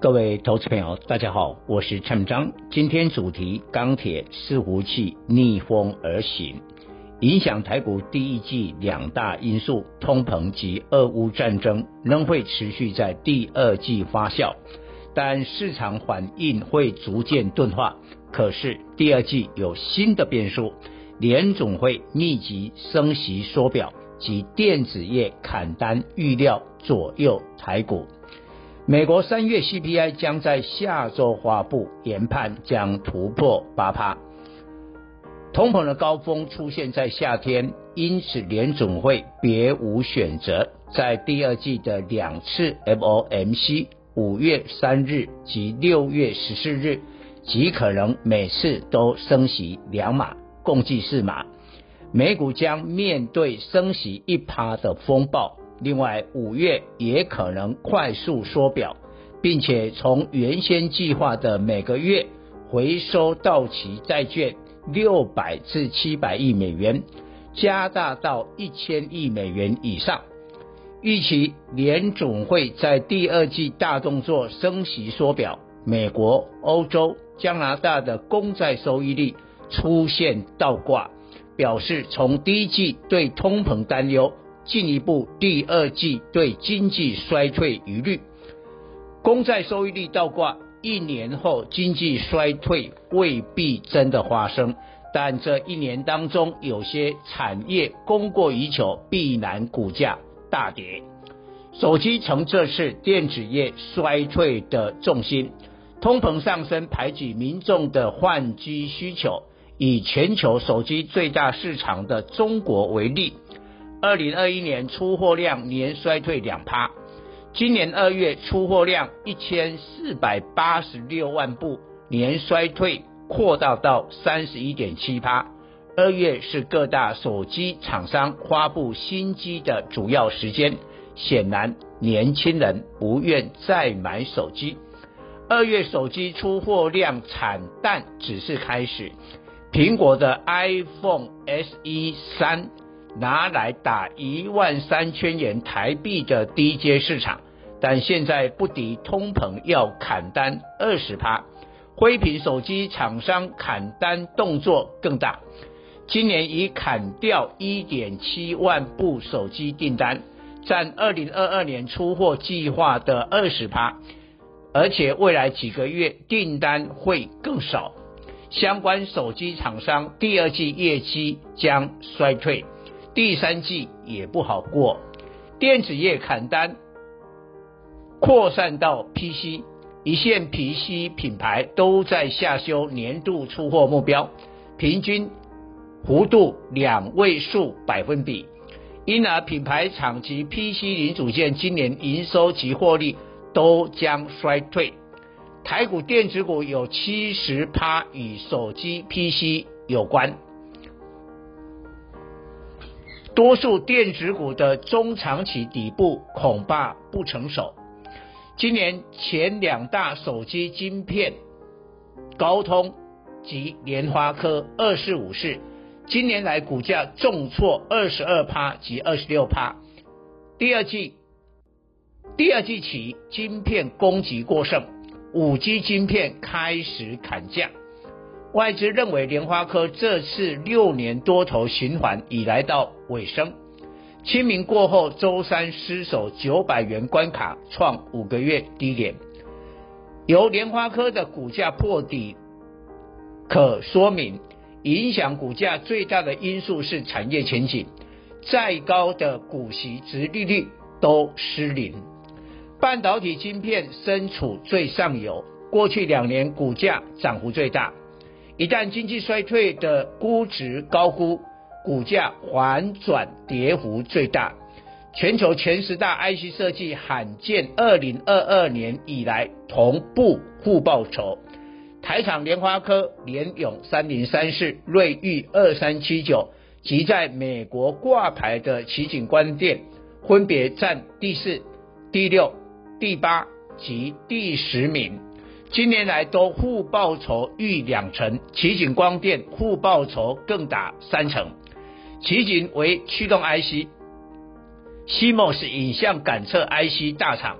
各位投资朋友，大家好，我是陈章。今天主题：钢铁伺服器逆风而行，影响台股第一季两大因素：通膨及俄乌战争仍会持续在第二季发酵，但市场反应会逐渐钝化。可是第二季有新的变数，联总会密集升息缩表。及电子业砍单预料左右台股，美国三月 CPI 将在下周发布，研判将突破八趴。通膨的高峰出现在夏天，因此联总会别无选择，在第二季的两次 FOMC，五月三日及六月十四日，极可能每次都升息两码，共计四码。美股将面对升息一趴的风暴，另外五月也可能快速缩表，并且从原先计划的每个月回收到期债券六百至七百亿美元，加大到一千亿美元以上。预期联总会在第二季大动作升息缩表，美国、欧洲、加拿大的公债收益率出现倒挂。表示从第一季对通膨担忧，进一步第二季对经济衰退疑虑，公债收益率倒挂，一年后经济衰退未必真的发生，但这一年当中有些产业供过于求，必然股价大跌。手机成这次电子业衰退的重心，通膨上升排挤民众的换机需求。以全球手机最大市场的中国为例，二零二一年出货量年衰退两趴，今年二月出货量一千四百八十六万部，年衰退扩大到三十一点七趴。二月是各大手机厂商发布新机的主要时间，显然年轻人不愿再买手机。二月手机出货量惨淡只是开始。苹果的 iPhone SE 三拿来打一万三千元台币的低阶市场，但现在不敌通膨要砍单二十趴，灰屏手机厂商砍单动作更大，今年已砍掉一点七万部手机订单，占二零二二年出货计划的二十趴，而且未来几个月订单会更少。相关手机厂商第二季业绩将衰退，第三季也不好过。电子业砍单扩散到 PC，一线 PC 品牌都在下修年度出货目标，平均幅度两位数百分比，因而品牌厂及 PC 零组件今年营收及获利都将衰退。台股电子股有七十趴与手机 PC 有关，多数电子股的中长期底部恐怕不成熟。今年前两大手机晶片，高通及联发科二四五四，今年来股价重挫二十二趴及二十六趴。第二季，第二季起晶片供给过剩。五 G 晶片开始砍价，外资认为联发科这次六年多头循环已来到尾声。清明过后，周三失守九百元关卡，创五个月低点。由联发科的股价破底，可说明影响股价最大的因素是产业前景，再高的股息殖利率都失灵。半导体晶片身处最上游，过去两年股价涨幅最大。一旦经济衰退的估值高估，股价反转跌幅最大。全球前十大 IC 设计罕见，二零二二年以来同步互报酬。台厂莲花科、联咏三零三四、瑞昱二三七九及在美国挂牌的奇景光电，分别占第四、第六、第八及第十名。今年来都互报酬逾两成，奇景光电互报酬更达三成。奇景为驱动 IC，CMOS 影像感测 IC 大厂。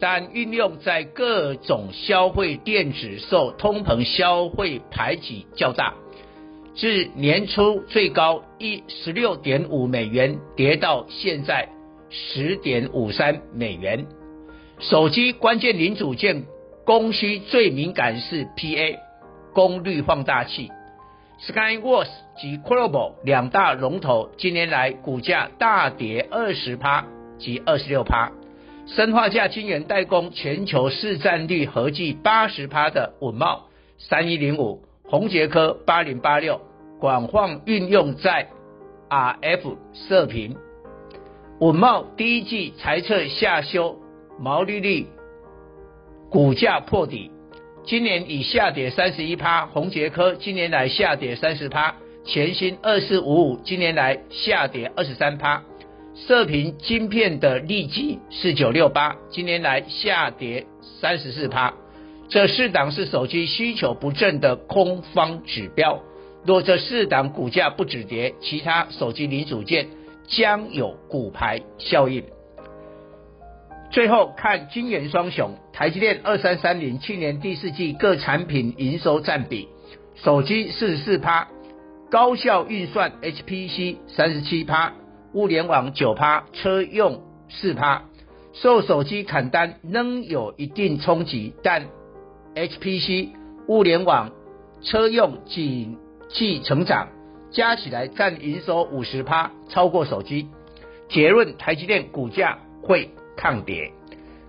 但运用在各种消费电子受通膨消费排挤较大，自年初最高一十六点五美元跌到现在十点五三美元。手机关键零组件供需最敏感是 PA 功率放大器，Skyworth 及 kobo 两大龙头今年来股价大跌二十趴及二十六趴。砷化镓晶圆代工全球市占率合计八十趴的稳茂三一零五、宏杰科八零八六，广泛运用在 RF 射频。稳茂第一季财测下修毛利率，股价破底，今年已下跌三十一趴。宏捷科今年来下跌三十趴，全新二四五五今年来下跌二十三趴。射频晶片的利基四九六八，今年来下跌三十四趴。这四档是手机需求不振的空方指标。若这四档股价不止跌，其他手机零组件将有骨牌效应。最后看晶圆双雄，台积电二三三零去年第四季各产品营收占比，手机四十四趴，高效运算 HPC 三十七趴。物联网九趴，车用四趴，受手机砍单仍有一定冲击，但 HPC、物联网、车用景气成长，加起来占营收五十趴，超过手机。结论：台积电股价会抗跌。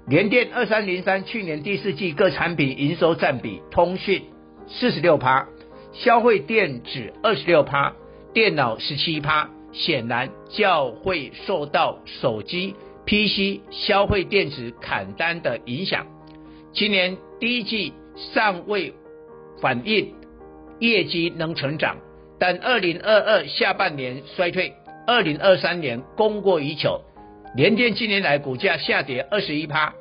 联电二三零三去年第四季各产品营收占比，通讯四十六趴，消费电子二十六趴，电脑十七趴。显然较会受到手机、PC、消费电子砍单的影响。今年第一季尚未反映业绩能成长，但二零二二下半年衰退，二零二三年供过于求。联电近年来股价下跌二十一趴，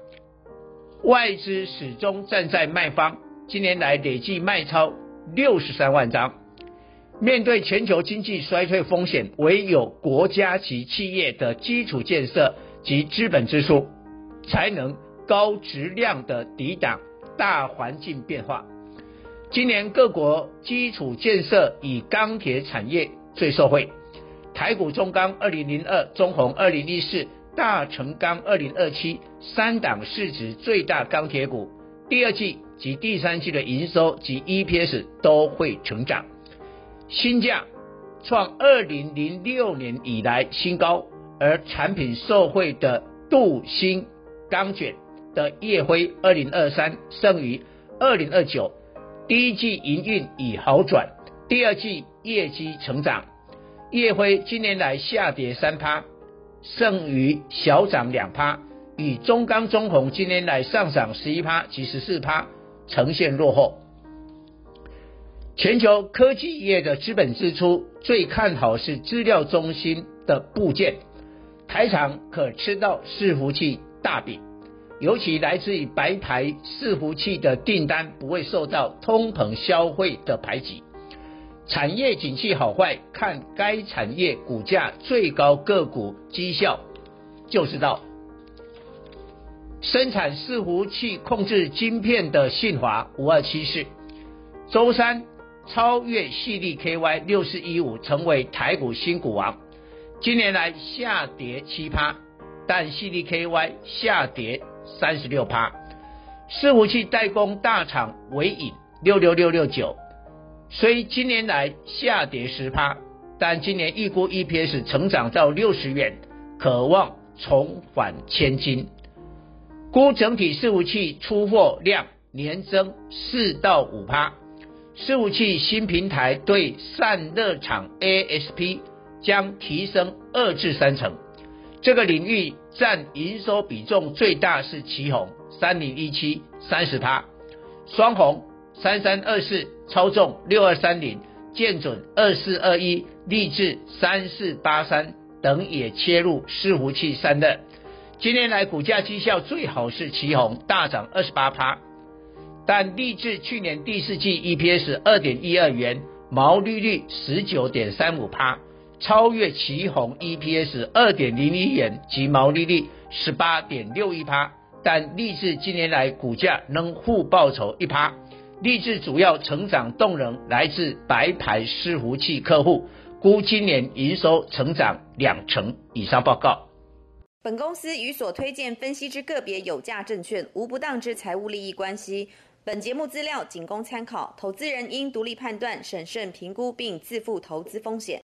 外资始终站在卖方，近年来累计卖超六十三万张。面对全球经济衰退风险，唯有国家级企业的基础建设及资本支出，才能高质量的抵挡大环境变化。今年各国基础建设以钢铁产业最受惠，台股中钢二零零二、中红二零一四、大成钢二零二七三档市值最大钢铁股，第二季及第三季的营收及 EPS 都会成长。新价创二零零六年以来新高，而产品受惠的镀锌钢卷的烨辉二零二三胜于二零二九，第一季营运已好转，第二季业绩成长。烨辉今年来下跌三趴，剩余小涨两趴，与中钢中鸿今年来上涨十一趴及十四趴呈现落后。全球科技业的资本支出最看好是资料中心的部件，台厂可吃到伺服器大饼，尤其来自于白牌伺服器的订单不会受到通膨消费的排挤。产业景气好坏，看该产业股价最高个股绩效就知道。生产伺服器控制晶片的信华五二七四，周三。超越矽力 KY 六四一五，成为台股新股王。今年来下跌七趴，但矽力 KY 下跌三十六趴。伺服器代工大厂纬颖六六六六九，虽今年来下跌十趴，但今年预估 EPS 成长到六十元，可望重返千金。估整体伺服器出货量年增四到五趴。伺服器新平台对散热厂 ASP 将提升二至三成，这个领域占营收比重最大是奇鋐三零一七三十趴，双红三三二四，超重六二三零，建准二四二一，力致三四八三等也切入伺服器散热。今年来股价绩效最好是奇鋐大涨二十八趴，但力致去年第四季 EPS 二点一二元，毛利率十九点三五趴，超越奇鋐 EPS 二点零一元及毛利率十八点六一趴，但力致今年来股价能负报酬一趴。励志主要成长动能来自白牌伺服器客户，估今年营收成长两成以上。报告。本公司与所推荐分析之个别有价证券无不当之财务利益关系。本节目资料仅供参考，投资人应独立判断、审慎评估并自负投资风险。